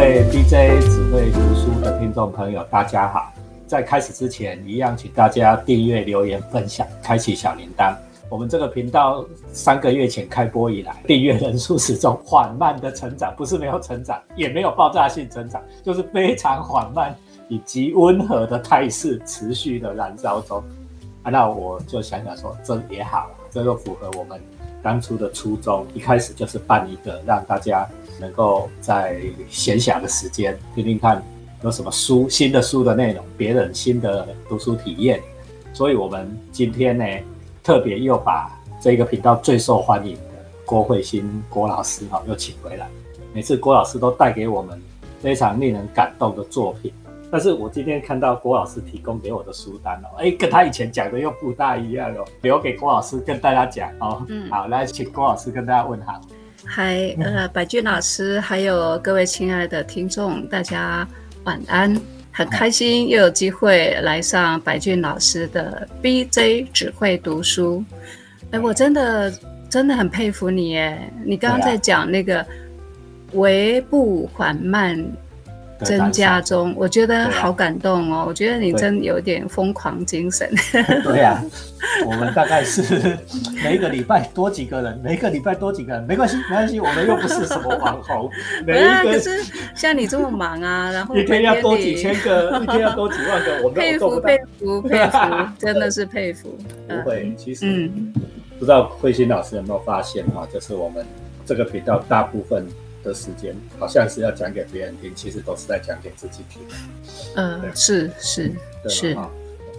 位 BJ 只会读书的听众朋友，大家好！在开始之前，一样请大家订阅、留言、分享、开启小铃铛。我们这个频道三个月前开播以来，订阅人数始终缓慢的成长，不是没有成长，也没有爆炸性增长，就是非常缓慢以及温和的态势持续的燃烧中。啊，那我就想想说，这也好，这个符合我们当初的初衷，一开始就是办一个让大家。能够在闲暇的时间听听看有什么书新的书的内容，别人新的读书体验。所以，我们今天呢，特别又把这个频道最受欢迎的郭慧欣郭老师哈，又请回来。每次郭老师都带给我们非常令人感动的作品。但是我今天看到郭老师提供给我的书单哦，哎，跟他以前讲的又不大一样哦。留给郭老师跟大家讲哦。嗯，好，来请郭老师跟大家问好。嗨，呃，白俊老师，还有各位亲爱的听众，大家晚安。很开心又有机会来上白俊老师的 BJ 只会读书。哎，我真的真的很佩服你耶！你刚刚在讲那个微步缓慢。增加中，我觉得好感动哦！我觉得你真有点疯狂精神。对呀，我们大概是 每个礼拜多几个人，每个礼拜多几个人，没关系，没关系，我们又不是什么网红。每一个可是像你这么忙啊，然后一天要多几千个，一天要多几万个，我们佩服佩服佩服，真的是佩服。不会，其实嗯，不知道慧心老师有没有发现哈，就是我们这个频道大部分。的时间好像是要讲给别人听，其实都是在讲给自己听。嗯，是是是，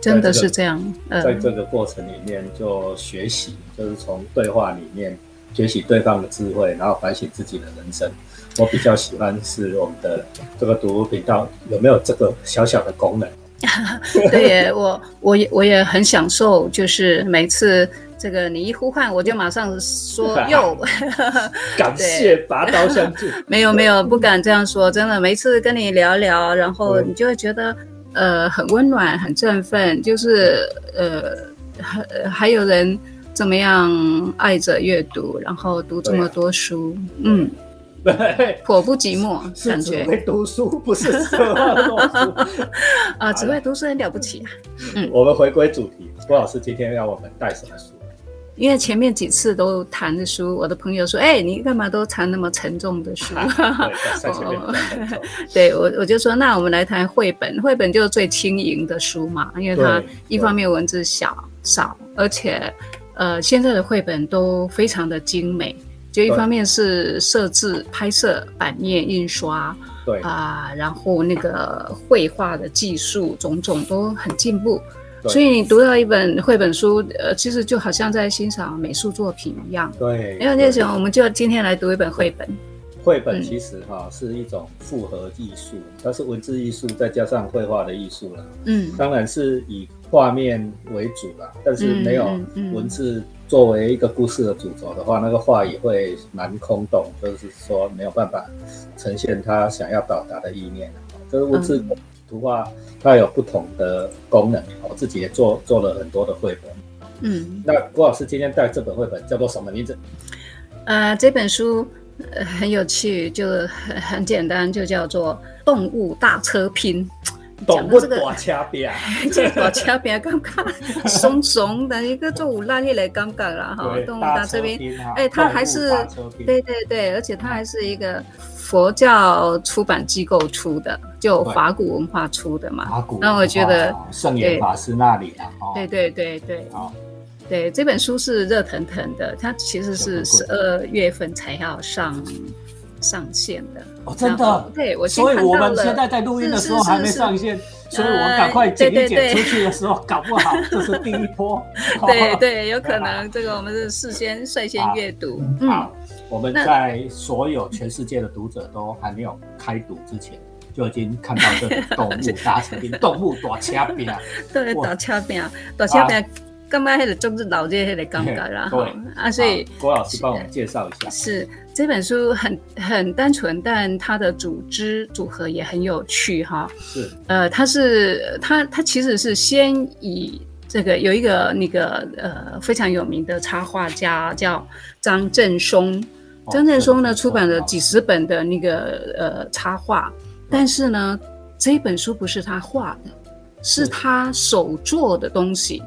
真的是这样。在这个过程里面，就学习，就是从对话里面学习对方的智慧，然后反省自己的人生。我比较喜欢是我们的这个读频道有没有这个小小的功能？对，我我也我也很享受，就是每次。这个你一呼唤，我就马上说 哟，感谢拔刀相助。没有没有，不敢这样说，真的。每次跟你聊聊，然后你就会觉得呃很温暖，很振奋。就是呃还还有人怎么样爱着阅读，然后读这么多书，嗯，迫不寂寞，感觉会读书不是啊，只会读书很了不起啊。嗯，我们回归主题，郭老师今天要我们带什么书？因为前面几次都谈的书，我的朋友说：“哎，你干嘛都谈那么沉重的书？” 对，我我就说：“那我们来谈绘本，绘本就是最轻盈的书嘛，因为它一方面文字小少，而且呃现在的绘本都非常的精美，就一方面是设置、拍摄、版面、印刷，对啊，然后那个绘画的技术种种都很进步。”所以你读到一本绘本书，呃，其实就好像在欣赏美术作品一样。对，因为那时候我们就今天来读一本绘本。绘本其实哈是一种复合艺术，它是文字艺术再加上绘画的艺术了。嗯，当然是以画面为主啦，但是没有文字作为一个故事的主轴的话，那个画也会蛮空洞，就是说没有办法呈现他想要表达的意念。这是文字。图画它有不同的功能，我自己也做做了很多的绘本。嗯，那郭老师今天带这本绘本叫做什么名字？呃，这本书很有趣，就很很简单，就叫做《动物大车拼》。动物大车边，这大车边感觉松松的一个做有拉力的感觉啦哈。动物大车边，哎，它还是对对对，而且它还是一个。佛教出版机构出的，就法古文化出的嘛。法古，那我觉得圣严法师那里啊。对对对对。好，对这本书是热腾腾的，它其实是十二月份才要上上线的。哦，真的？对，我所以我们现在在录音的时候还没上线，所以我们赶快剪一剪出去的时候，搞不好这是第一波。对 对，有可能这个我们是事先率先阅读。好。我们在所有全世界的读者都还没有开读之前，就已经看到这个动物大车兵，动物大车兵，对，大车兵，大车兵，刚刚那个中日老街那个感觉啦，对，啊，所以郭老师帮我们介绍一下，是这本书很很单纯，但它的组织组合也很有趣哈，是，呃，它是它它其实是先以。这个有一个那个呃非常有名的插画家叫张振松，张振松呢出版了几十本的那个呃插画，但是呢，这本书不是他画的，是他手做的东西，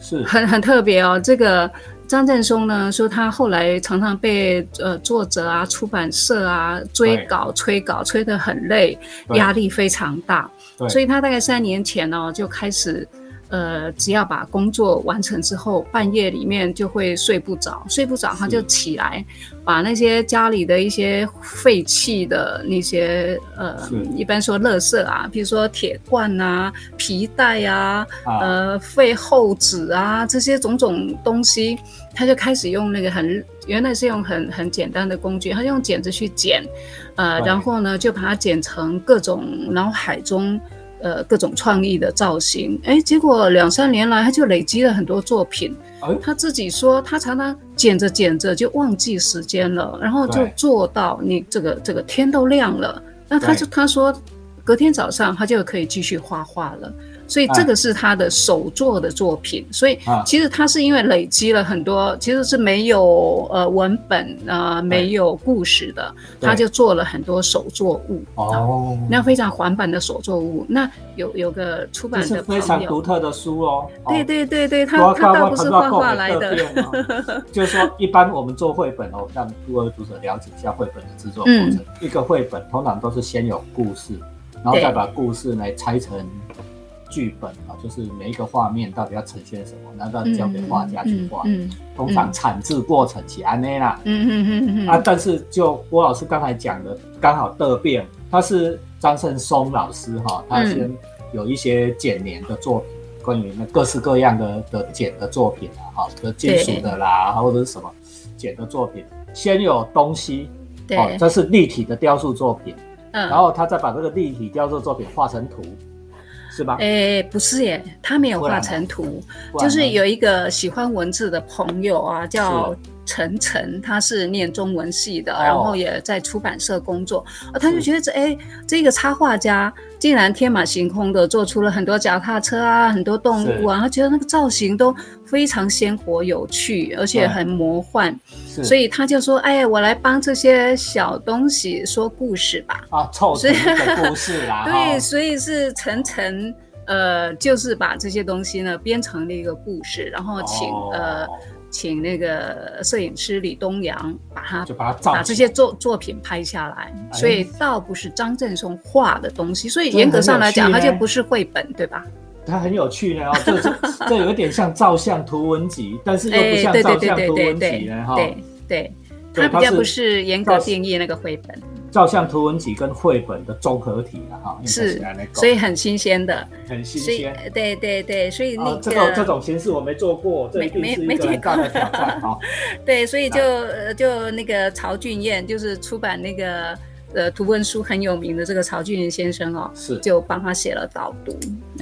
是很很特别哦。这个张振松呢说，他后来常常被呃作者啊、出版社啊追稿、催稿，催得很累，压力非常大，所以他大概三年前呢就开始。呃，只要把工作完成之后，半夜里面就会睡不着，睡不着他就起来，把那些家里的一些废弃的那些呃，一般说垃圾啊，比如说铁罐啊、皮带啊、呃废厚纸啊这些种种东西，他就开始用那个很原来是用很很简单的工具，他用剪子去剪，呃，然后呢就把它剪成各种脑海中。呃，各种创意的造型，哎，结果两三年来他就累积了很多作品。他自己说，他常常剪着剪着就忘记时间了，然后就做到你这个这个天都亮了，那他就他说，隔天早上他就可以继续画画了。所以这个是他的手作的作品，所以其实他是因为累积了很多，其实是没有呃文本啊，没有故事的，他就做了很多手作物。哦，那非常缓版的手作物。那有有个出版的非常独特的书哦，对对对对，他他倒不是画画来的，就是说一般我们做绘本哦，让各位读者了解一下绘本的制作过程。一个绘本通常都是先有故事，然后再把故事呢拆成。剧本啊，就是每一个画面到底要呈现什么，那都要交给画家去画。通常产制过程是安内啦。嗯嗯嗯嗯。啊，但是就郭老师刚才讲的，刚好得变，他是张胜松老师哈，他先有一些剪年的作品，关于那各式各样的的剪的作品啊，哈，的金属的啦，或者是什么剪的作品，先有东西，哦，这是立体的雕塑作品，嗯，然后他再把这个立体雕塑作品画成图。是吧？哎，不是耶，他没有画成图，就是有一个喜欢文字的朋友啊，叫陈晨，他是念中文系的，然后也在出版社工作，啊他就觉得这哎，这个插画家竟然天马行空的做出了很多脚踏车啊，很多动物啊，他觉得那个造型都非常鲜活有趣，而且很魔幻。所以他就说：“哎，我来帮这些小东西说故事吧。”啊，凑成故事啦。对，所以是晨晨，呃，就是把这些东西呢编成了一个故事，然后请呃请那个摄影师李东阳把它就把它把这些作作品拍下来。所以倒不是张振松画的东西，所以严格上来讲，它就不是绘本，对吧？它很有趣呢，哦，这这这有点像照相图文集，但是又不像照相图文集呢，哈。对对，它比较不是严格定义那个绘本。照相图文集跟绘本的综合体了，哈。是，所以很新鲜的。很新鲜。对对对，所以那这个这种形式我没做过，这一定是一个大的挑战，哈。对，所以就就那个曹俊彦，就是出版那个。呃，图文书很有名的这个曹俊彦先生哦，是就帮他写了导读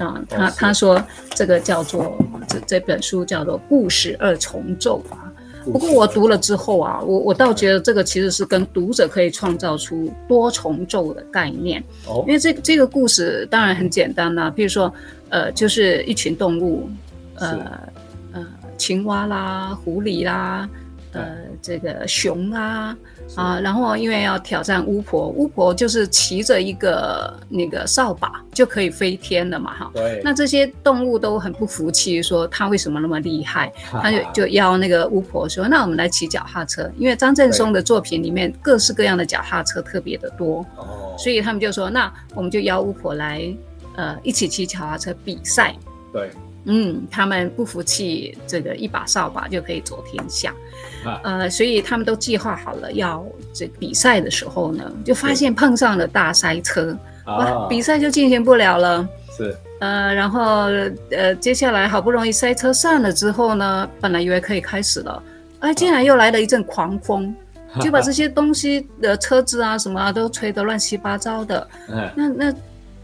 啊。他他说这个叫做这这本书叫做故事二重奏啊。不过我读了之后啊，我我倒觉得这个其实是跟读者可以创造出多重奏的概念哦。因为这这个故事当然很简单啦，比如说呃，就是一群动物，呃呃，青蛙啦，狐狸啦。呃，这个熊啊啊，然后因为要挑战巫婆，巫婆就是骑着一个那个扫把就可以飞天了嘛，哈。对。那这些动物都很不服气，说他为什么那么厉害？他就就邀那个巫婆说：“那我们来骑脚踏车。”因为张振松的作品里面各式各样的脚踏车特别的多，哦。所以他们就说：“那我们就邀巫婆来，呃，一起骑脚踏车比赛。”对。嗯，他们不服气，这个一把扫把就可以走天下。呃，所以他们都计划好了要这比赛的时候呢，就发现碰上了大塞车，哇，比赛就进行不了了。是，呃，然后呃，接下来好不容易塞车散了之后呢，本来以为可以开始了，哎，竟然又来了一阵狂风，就把这些东西的车子啊什么都吹得乱七八糟的。嗯，那那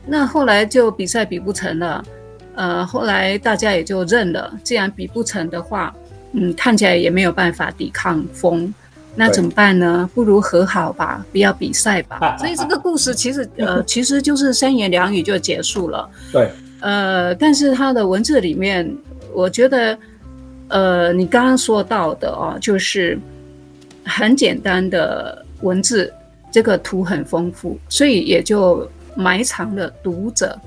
那后来就比赛比不成了，呃，后来大家也就认了，既然比不成的话。嗯，看起来也没有办法抵抗风，那怎么办呢？不如和好吧，不要比赛吧。所以这个故事其实 呃，其实就是三言两语就结束了。对，呃，但是它的文字里面，我觉得，呃，你刚刚说到的哦，就是很简单的文字，这个图很丰富，所以也就埋藏了读者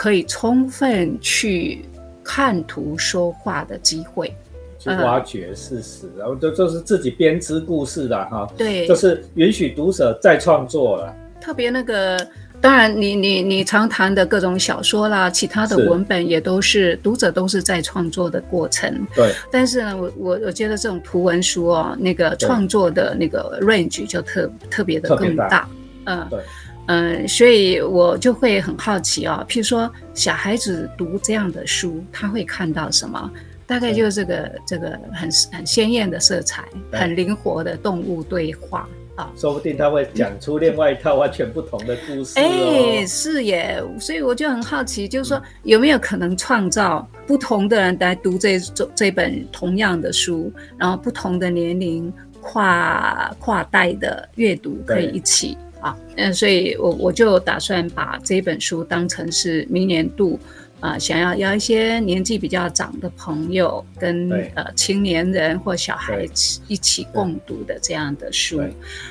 可以充分去看图说话的机会。去挖掘事实，然后这就是自己编织故事的哈。对，就是允许读者再创作了。特别那个，当然你你你常谈的各种小说啦，其他的文本也都是读者都是在创作的过程。对。但是呢，我我我觉得这种图文书哦，那个创作的那个 range 就特特别的更大。嗯。对。嗯，所以我就会很好奇哦，譬如说小孩子读这样的书，他会看到什么？大概就是这个这个很很鲜艳的色彩，很灵活的动物对话啊，说不定他会讲出另外一套完全不同的故事哎，是耶，所以我就很好奇，就是说有没有可能创造不同的人来读这这这本同样的书，然后不同的年龄跨跨代的阅读可以一起啊，嗯，所以我我就打算把这本书当成是明年度。啊，想要邀一些年纪比较长的朋友，跟呃青年人或小孩子一起共读的这样的书。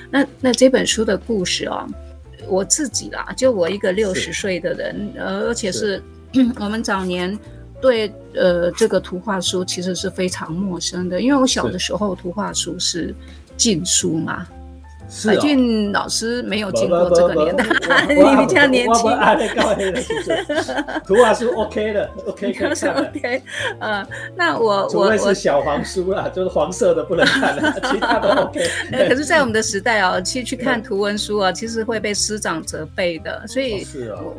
那那这本书的故事哦，我自己啦，就我一个六十岁的人，呃，而且是 我们早年对呃这个图画书其实是非常陌生的，因为我小的时候图画书是禁书嘛。海俊老师没有经过这个年代，你比较年轻。图画书 OK 的，OK 可以看。OK，呃，那我除非是小黄书啦，就是黄色的不能看了，其他的 OK。可是，在我们的时代啊，去去看图文书啊，其实会被师长责备的。所以，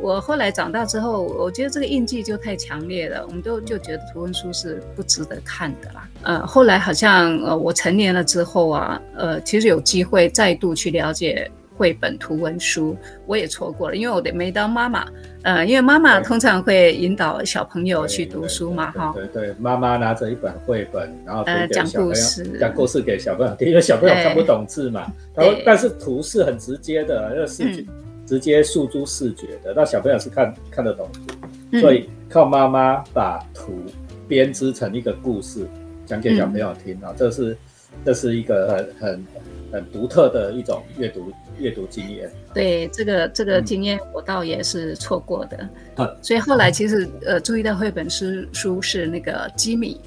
我我后来长大之后，我觉得这个印记就太强烈了，我们都就觉得图文书是不值得看的啦。呃，后来好像呃，我成年了之后啊，呃，其实有机会再度去了解绘本图文书，我也错过了，因为我得没当妈妈。呃，因为妈妈通常会引导小朋友去读书嘛，哈。对对，妈妈拿着一本绘本，然后呃讲故事，讲故事给小朋友听，因为小朋友看不懂字嘛。然后，但是图是很直接的，那个视觉直接诉诸视觉的，那小朋友是看看得懂图，所以靠妈妈把图编织成一个故事。讲给小朋友听啊，这是这是一个很很很独特的一种阅读阅读经验。对，这个这个经验我倒也是错过的。对所以后来其实呃注意到绘本书书是那个吉米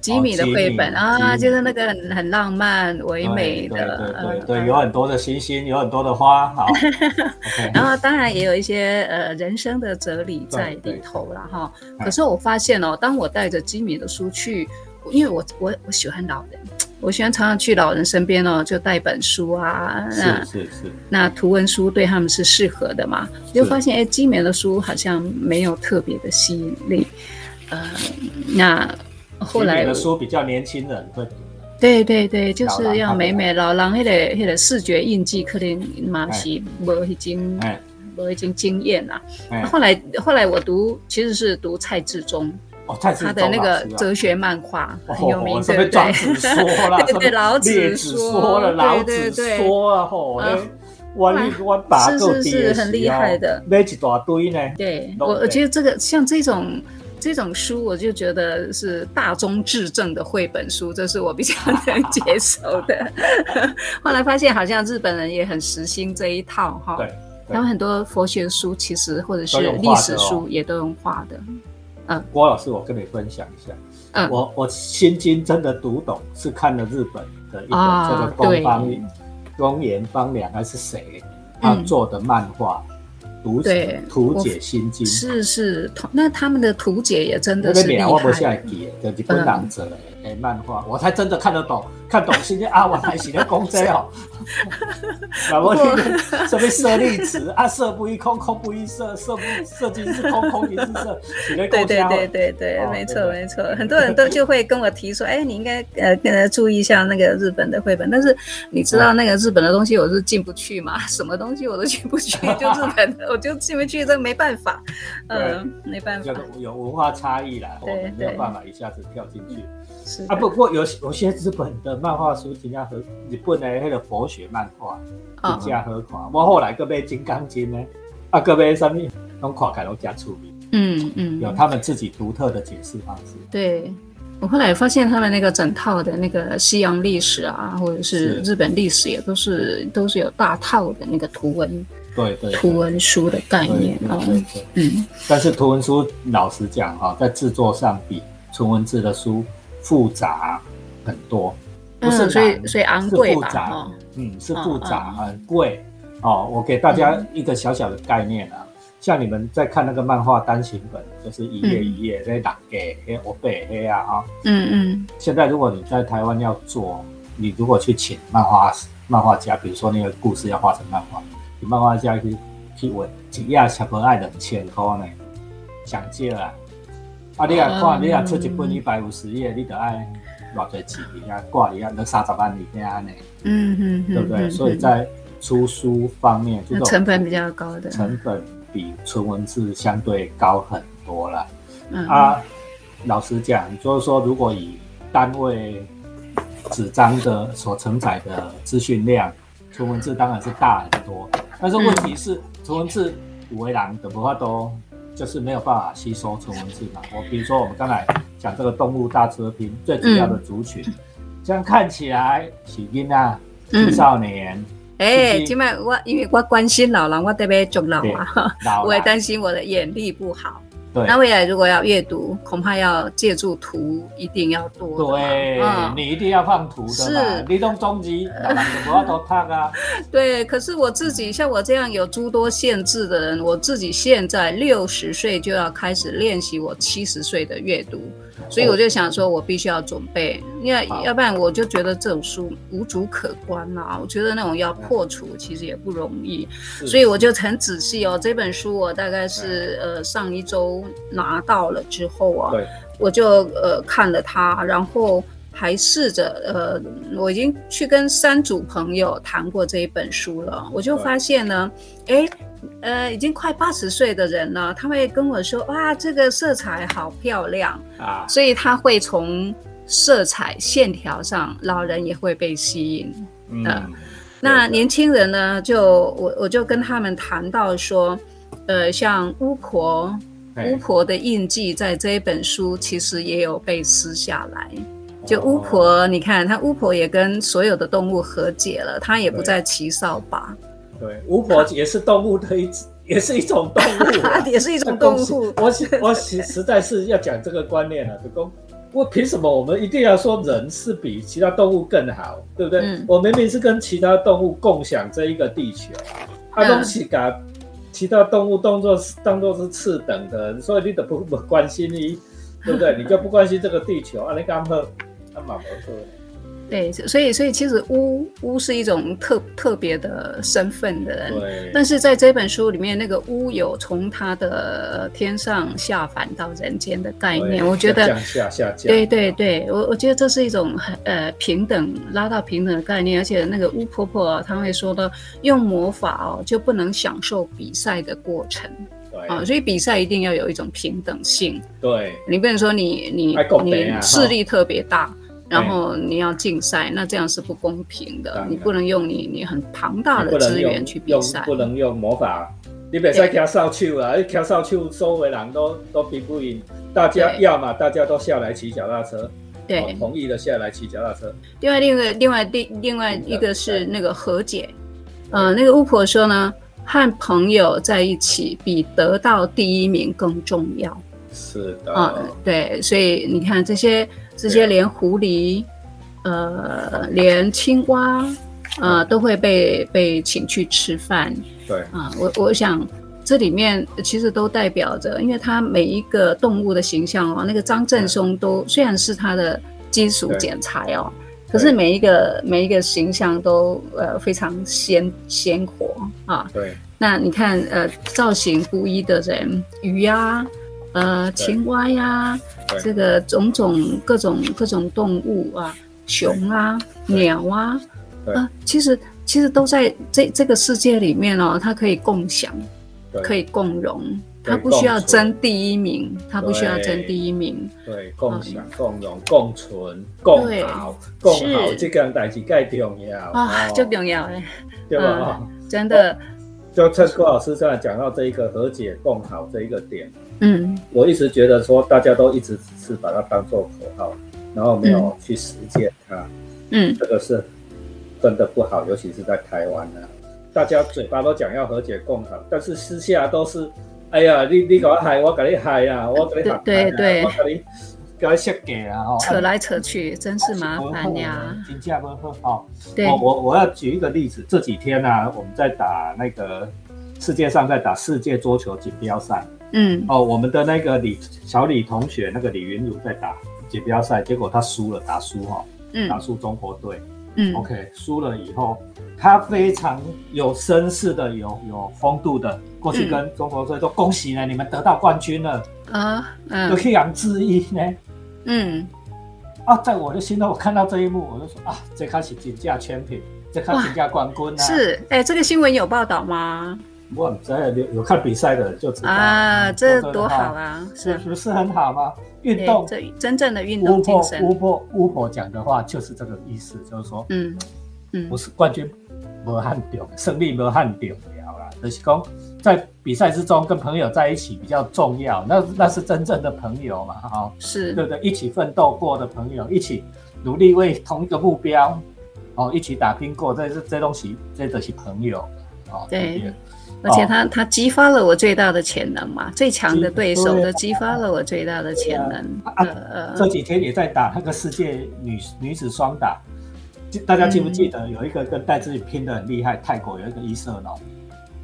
吉米的绘本啊，就是那个很很浪漫唯美的，对对对，有很多的星星，有很多的花，好。然后当然也有一些呃人生的哲理在里头了哈。可是我发现哦，当我带着吉米的书去。因为我我我喜欢老人，我喜欢常常去老人身边哦，就带本书啊，是是是，那图文书对他们是适合的嘛？就发现哎，精美的书好像没有特别的吸引力，呃，那后来的书比较年轻人会，对对对，就是要美美老人那个那个视觉印记可能嘛是无已经我已经惊艳了。后来后来我读其实是读蔡志忠。他的那个哲学漫画很有名，对不对？对对，老子说了，老子说啊，吼，我我是是是很厉害的，买一大堆呢。对我，我觉得这个像这种这种书，我就觉得是大宗至正的绘本书，这是我比较能 接受的。后来发现，好像日本人也很实行这一套哈。对，他们很多佛学书，其实或者是历史书，也都用画的。郭老师，我跟你分享一下，嗯，我我心经真的读懂，是看了日本的一个这个东方宫延方良还是谁他做的漫画，读解图解心经，是是，那他们的图解也真的是厉害。我不下来记，就日本人做的诶漫画，我才真的看得懂。看懂现在阿瓦还写的公仔哦，那么什么舍利子啊，色不异空，空不异色，色不设计是空，空即是色，写的对对对对对，没错没错，很多人都就会跟我提说，哎，你应该呃呃注意一下那个日本的绘本，但是你知道那个日本的东西我是进不去嘛，什么东西我都进不去，就日本的我就进不去，这没办法，嗯，没办法，有文化差异啦，我们没有办法一下子跳进去。啊，不过有有些日本的漫画书更加和日本的那个佛学漫画更加好看。我后来个被《金刚经》呢，啊，个被什么，拢看起来都加出名。嗯嗯，有他们自己独特的解释方式。对，我后来发现他们那个整套的那个西洋历史啊，或者是是日本历史，也都是都是有大套的那个图文对对，图文书的概念啊。对对对。嗯，但是图文书老实讲哈，在制作上比纯文字的书复杂很多，不是嗯，所以难所以昂贵吧，是复杂哈。嗯，是嗯复杂，嗯很贵哦。我给大家一个小小的概念啊，像你们在看那个漫画单行本，就是一页一页在打给黑我背黑啊啊。嗯嗯现在如果你在台湾要做，你如果去请漫画漫画家，比如说那个故事要画成漫画，你漫画家去去问一页差不多爱两千块呢，上少啦。啊，你啊看，嗯你啊出一本一百五十页，你得爱偌侪钱啊，挂你啊，那三十万里边呢，嗯嗯嗯，对不对？嗯所以在出书方面，这那种成本比较高的。成本比纯文字相对高很多了。嗯啊，老实讲，就是说，如果以单位纸张的所承载的资讯量，纯文字当然是大很多。但是问题是，纯文字五维郎的不法都就是没有办法吸收纯文字嘛。我比如说，我们刚才讲这个动物大车拼，最主要的族群，这样看起来是囡啊青少年，哎，今麦我因为我关心老人，我特别重老啊，老 我也担心我的眼力不好。对那未来如果要阅读，恐怕要借助图一定要多。对，嗯你一定要放图的是，你都中级，老人就不要多看啊。对，可是我自己像我这样有诸多限制的人，我自己现在六十岁就要开始练习我七十岁的阅读，所以我就想说，我必须要准备，因为要不然我就觉得这种书无足可观啦、我觉得那种要破除其实也不容易，所以我就很仔细哦。这本书我大概是呃上一周拿到了之后啊，我就呃看了它，然后还试着呃，我已经去跟三组朋友谈过这一本书了，我就发现呢，哎，呃，已经快八十岁的人了，他会跟我说，哇，这个色彩好漂亮，啊，所以他会从色彩线条上，老人也会被吸引。嗯呃那年轻人呢，就我我就跟他们谈到说，呃，像巫婆。巫婆的印记在这一本书其实也有被撕下来。就巫婆，你看，她巫婆也跟所有的动物和解了，她也不再骑扫把，对，巫婆也是动物的一，也是一种动物啊，也是一种动物。我我实实在是要讲这个观念了。我凭什么我们一定要说人是比其他动物更好，对不对？嗯我明明是跟其他动物共享这一个地球，啊，嗯东西把其他动物当作是当做是次等的，所以你都不不关心你，对不对？你就不关心这个地球，啊，你干喝，啊嘛不喝。对，所以所以其实巫巫是一种特特别的身份的人，对，但是在这本书里面，那个巫有从他的天上下凡到人间的概念，我觉得降下下降，对对对，我我觉得这是一种很呃平等拉到平等的概念，而且那个巫婆婆啊，她会说的，用魔法哦就不能享受比赛的过程。啊，对所以比赛一定要有一种平等性，对。你不能说你你你势力特别大。然后你要竞赛，那这样是不公平的你不能用你你很庞大的资源去比赛，不能用魔法，你别再敲扫手啦！你敲扫手，周围人都都比不赢。大家要么大家都下来骑脚踏车，对哦，同意的下来骑脚踏车。另外，另外，另外，另另外一个是那个和解，呃，那个巫婆说呢，和朋友在一起比得到第一名更重要是的，啊、对，所以你看这些这些连狐狸，呃，连青蛙，呃，都会被被请去吃饭对。啊、我我想。这里面其实都代表着，因为它每一个动物的形象哦，那个张振松都虽然是他的金属剪裁哦，可是每一个每一个形象都呃非常鲜鲜活啊。对。那你看呃造型不一的人，鱼呀、呃青蛙呀，对。这个种种各种各种动物啊，熊啊、鸟啊，对。啊，其实其实都在这这个世界里面哦，它可以共享，可以共荣，它不需要争第一名，它不需要争第一名。对共享、共荣、共存、共对好、共好，是。这件代志介重要啊，哦。就重要哎，对吧？哦。真的，就趁郭老师现在讲到这一个和解共好这一个点，嗯。我一直觉得说大家都一直只是把它当做口号，然后没有去实践它，嗯。这个是真的不好，尤其是在台湾呢、大家嘴巴都讲要和解共好，但是私下都是，哎呀，你你给我害，我给你害啊，我给你害、啊，对对我给你给你设计啊，哦，扯来扯去真是麻烦呀。金价不好。哦。对，我我我要举一个例子，这几天呢、啊，我们在打那个世界上在打世界桌球锦标赛嗯哦，我们的那个李小李同学，那个李云儒在打锦标赛，结果他输了，打输哈、嗯打输中国队。嗯 OK，输了以后，他非常有绅士的、有有风度的，过去跟中国队说：“恭喜呢，你们得到冠军了，啊有嗯沆阳致意呢。嗯，”啊，在我的心中，我看到这一幕，我就说：“啊，这开始竞价全品，这开始竞价冠军啊！”是哎，这个新闻有报道吗？我在有有看比赛的人就知道啊，这多好！啊！是是不是很好吗？运对动，这真正的运巫动精神婆巫。婆巫婆讲的话就是这个意思，就是说，嗯嗯不是冠军没汉重，胜利没汉重了啦，就是讲在比赛之中跟朋友在一起比较重要，那那是真正的朋友嘛，哈、是对不对？一起奋斗过的朋友，一起努力为同一个目标，哦，一起打拼过，这是这东西，这都是朋友，哦，对对而且他他激发了我最大的潜能嘛，最强的对手都激发了我最大的潜能。啊呃呃，这几天也在打那个世界女女子双打，大家记不记得有一个跟戴资颖拼的很厉害？泰国有一个伊瑟龙，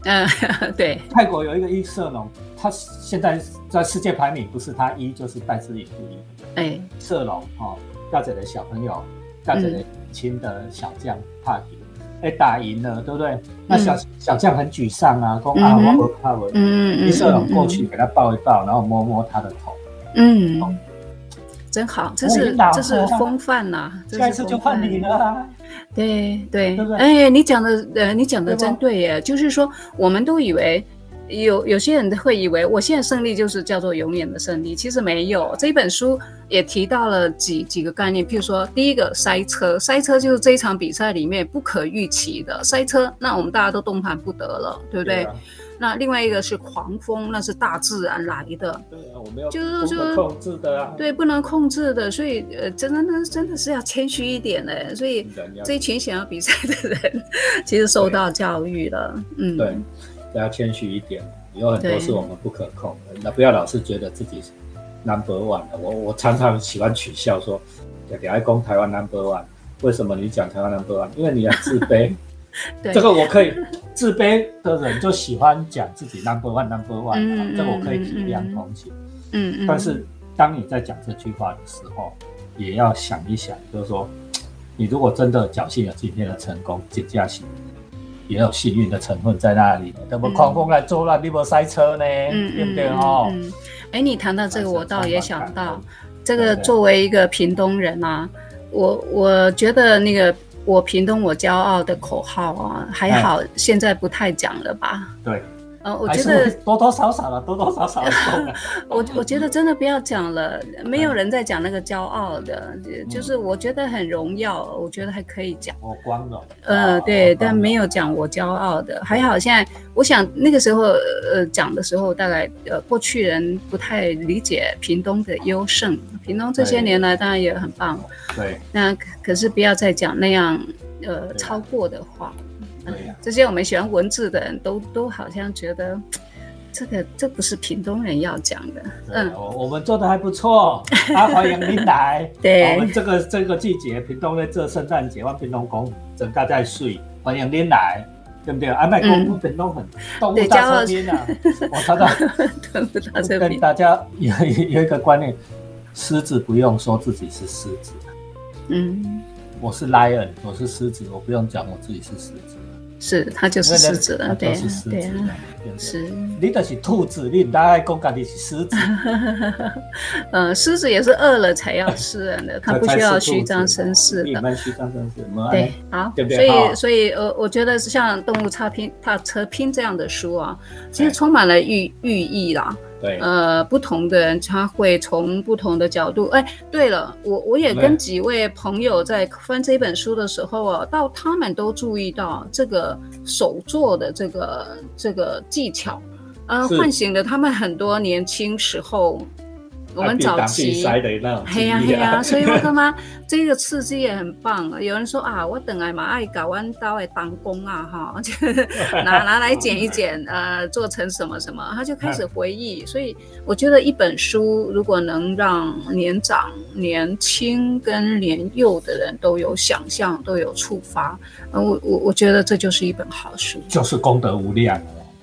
嗯，对，泰国有一个伊瑟龙，他现在在世界排名不是他一就是戴资颖第一。哎，瑟农哦，带着的小朋友，带着的亲的小将帕迪，哎、打赢了，对不对？那小、小将很沮丧啊，说啊，我不怕我。嗯嗯伊瑟农嗯。过去给他抱一抱，然后摸摸他的头，嗯，真好，这是这是风范呐，这下一次就换你了啊。对对。对不对？哎，你讲的呃，你讲的真对耶，就是说，我们都以为有有些人会以为我现在胜利就是叫做永远的胜利，其实没有。这一本书也提到了几几个概念，譬如说，第一个塞车，塞车就是这一场比赛里面不可预期的塞车，那我们大家都动弹不得了，对不对？啊那另外一个是狂风，那是大自然来的，对啊，我们要就是不可控制的啊。对，不能控制的，所以呃，真的真的真的是要谦虚一点的，所以。这一群想要比赛的人，其实受到教育了。嗯，对，大家谦虚一点，有很多是我们不可控的，那不要老是觉得自己 number one 的。我我常常喜欢取笑说，你爱攻台湾 number one，为什么你讲台湾 number one？因为你很自卑。对这个我可以，自卑的人就喜欢讲自己 number one number one，、嗯啊、这个我可以体嗯嗯谅同情。嗯嗯，但是当你在讲这句话的时候，也要想一想，就是说，你如果真的侥幸有今天的成功，减价型也有幸运的成分在那里。那么狂风来作乱，你不塞车呢，嗯对不对？哦？嗯，哎，你谈到这个，我倒也想到，这个作为一个屏东人啊，我我觉得那个我屏东我骄傲的口号啊，还好现在不太讲了吧？对，呃，我觉得多多少少了，多多少少。我我觉得真的不要讲了，没有人在讲那个骄傲的，就是我觉得很荣耀，我觉得还可以讲。我光荣。呃，哦对，但没有讲我骄傲的，还好现在，我想那个时候呃讲的时候，大概呃过去人不太理解屏东的优胜，屏东这些年来当然也很棒，对那可可是不要再讲那样呃超过的话，对呀，这些我们喜欢文字的人都都好像觉得这个这不是屏东人要讲的，嗯，我我们做的还不错，啊，欢迎您来。对。我们这个这个季节，屏东在这圣诞节，我屏东公整个在睡，欢迎您来，对不对？啊，麦公公屏东很动物大车边啊，我常常到这跟边，大家有有一个观念，狮子不用说自己是狮子，嗯，我是 lion，我是狮子，我不用讲我自己是狮子，是它就是狮子了，对对啊？是。你就是兔子，你唔大爱讲家己是狮子，呃，狮子也是饿了才要吃人的，它不需要虚张声势的。你们虚张声势，没对，好，对不对所以所以呃，我觉得像《动物差拼踏车拼》这样的书啊，其实充满了寓寓意啦。对，呃，不同的人他会从不同的角度。哎，对了，我我也跟几位朋友在翻这本书的时候啊，到他们都注意到这个手作的这个这个技巧，呃，唤醒了他们很多年轻时候我们早期塞的那种嘿呀嘿呀，所以我干嘛这个刺激也很棒。有人说啊，我等来嘛爱搞弯刀来当工啊哈，就 拿拿来剪一剪，呃，做成什么什么，他就开始回忆。所以我觉得一本书如果能让年长、年轻跟年幼的人都有想象，都有触发，呃，我我我觉得这就是一本好书，就是功德无量。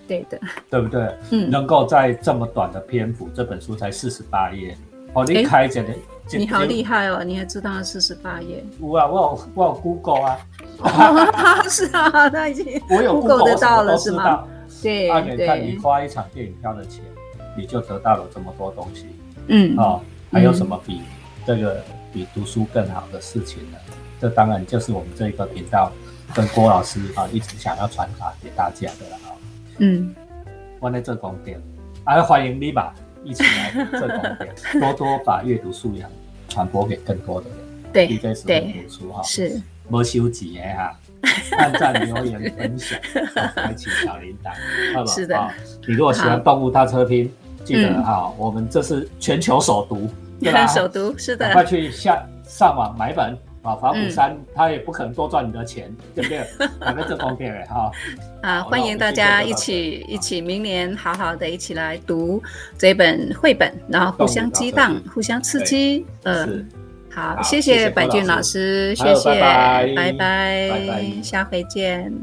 对的，对不对？嗯，能够在这么短的篇幅，这本书才四十八页，哦，你开着的，你好厉害哦，你还知道四十八页？我啊，我有我有 Google 啊，是啊，他已经我有 Google 得到了是吗？对，你看你花一场电影票的钱，你就得到了这么多东西，嗯，哦，还有什么比这个比读书更好的事情呢？这当然就是我们这个频道跟郭老师啊一直想要传达给大家的了啊。嗯，我在这公店，啊，欢迎你吧，一起来这公店，多多把阅读素养传播给更多的人。对，对，读书哈，是，没收钱哈，按赞、留言、分享，开启小铃铛，好不是的，你如果喜欢动物大车拼，记得哈，我们这是全球首读，对吧？首读是的，快去下上网买本。啊，法鼓山他也不可能多赚你的钱，对不对？反正这方面哎哈。啊，欢迎大家一起一起，明年好好的一起来读这本绘本，然后互相激荡，互相刺激。嗯，好，谢谢白俊老师，谢谢，拜拜，下回见。